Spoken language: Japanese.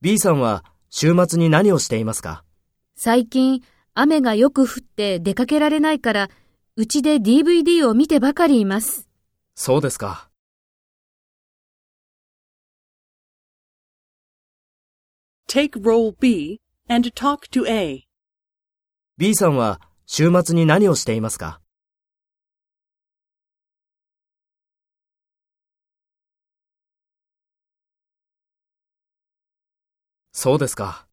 B さんは週末に何をしていますか？最近、雨がよく降って出かけられないから、うちで DVD を見てばかりいます。そうですか。Take role B and talk to A. B さんは週末に何をしていますか？そうですか。